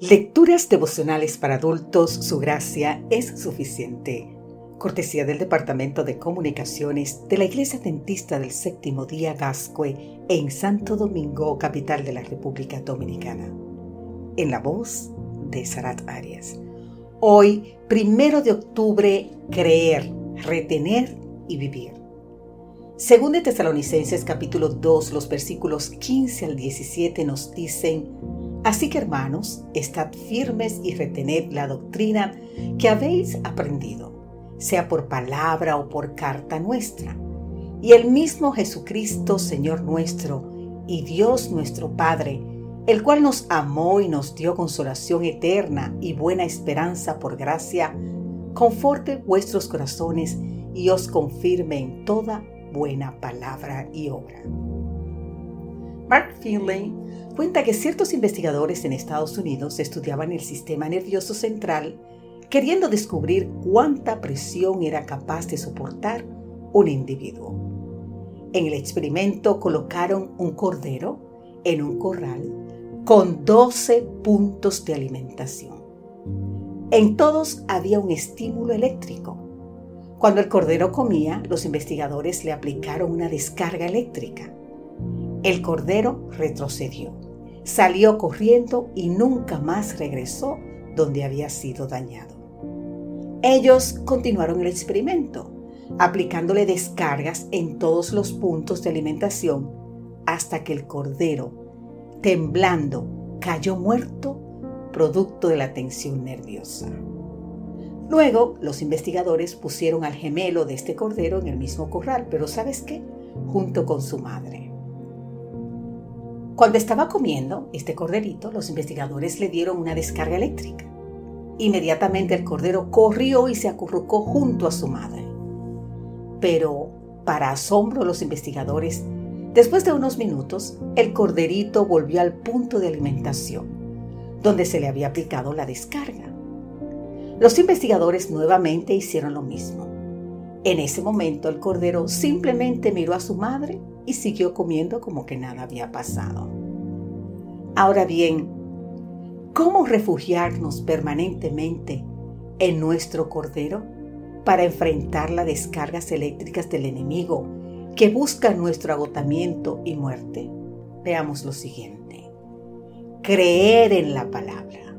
Lecturas devocionales para adultos, su gracia es suficiente. Cortesía del Departamento de Comunicaciones de la Iglesia Dentista del Séptimo Día Gascue en Santo Domingo, capital de la República Dominicana. En la voz de Sarat Arias. Hoy, primero de octubre, creer, retener y vivir. Según de Tesalonicenses capítulo 2, los versículos 15 al 17 nos dicen, Así que hermanos, estad firmes y retened la doctrina que habéis aprendido, sea por palabra o por carta nuestra. Y el mismo Jesucristo, Señor nuestro, y Dios nuestro Padre, el cual nos amó y nos dio consolación eterna y buena esperanza por gracia, conforte vuestros corazones y os confirme en toda buena palabra y obra. Mark Finley cuenta que ciertos investigadores en Estados Unidos estudiaban el sistema nervioso central queriendo descubrir cuánta presión era capaz de soportar un individuo. En el experimento colocaron un cordero en un corral con 12 puntos de alimentación. En todos había un estímulo eléctrico. Cuando el cordero comía, los investigadores le aplicaron una descarga eléctrica. El cordero retrocedió, salió corriendo y nunca más regresó donde había sido dañado. Ellos continuaron el experimento, aplicándole descargas en todos los puntos de alimentación hasta que el cordero, temblando, cayó muerto producto de la tensión nerviosa. Luego, los investigadores pusieron al gemelo de este cordero en el mismo corral, pero ¿sabes qué? Junto con su madre. Cuando estaba comiendo este corderito, los investigadores le dieron una descarga eléctrica. Inmediatamente el cordero corrió y se acurrucó junto a su madre. Pero, para asombro de los investigadores, después de unos minutos, el corderito volvió al punto de alimentación, donde se le había aplicado la descarga. Los investigadores nuevamente hicieron lo mismo. En ese momento el cordero simplemente miró a su madre y siguió comiendo como que nada había pasado. Ahora bien, ¿cómo refugiarnos permanentemente en nuestro cordero para enfrentar las descargas eléctricas del enemigo que busca nuestro agotamiento y muerte? Veamos lo siguiente. Creer en la palabra.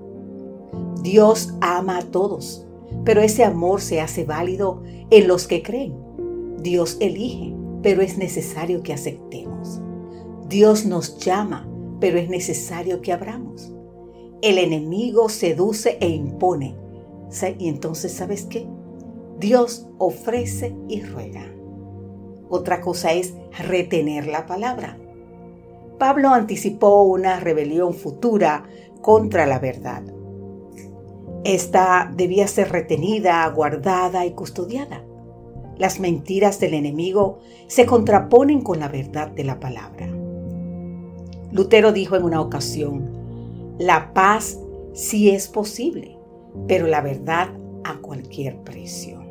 Dios ama a todos, pero ese amor se hace válido en los que creen. Dios elige pero es necesario que aceptemos. Dios nos llama, pero es necesario que abramos. El enemigo seduce e impone. Y entonces, ¿sabes qué? Dios ofrece y ruega. Otra cosa es retener la palabra. Pablo anticipó una rebelión futura contra la verdad. Esta debía ser retenida, guardada y custodiada. Las mentiras del enemigo se contraponen con la verdad de la palabra. Lutero dijo en una ocasión, la paz sí es posible, pero la verdad a cualquier precio.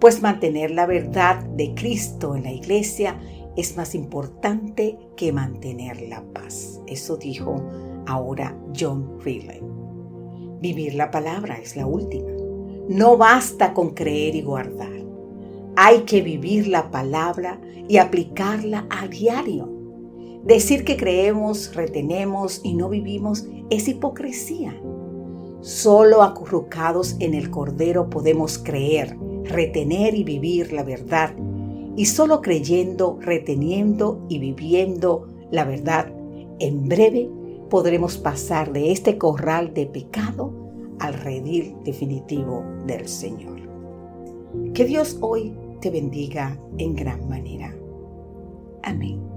Pues mantener la verdad de Cristo en la iglesia es más importante que mantener la paz. Eso dijo ahora John Riley. Vivir la palabra es la última. No basta con creer y guardar. Hay que vivir la palabra y aplicarla a diario. Decir que creemos, retenemos y no vivimos es hipocresía. Solo acurrucados en el Cordero podemos creer, retener y vivir la verdad. Y solo creyendo, reteniendo y viviendo la verdad, en breve podremos pasar de este corral de pecado al redil definitivo del Señor. Que Dios hoy te bendiga en gran manera. Amén.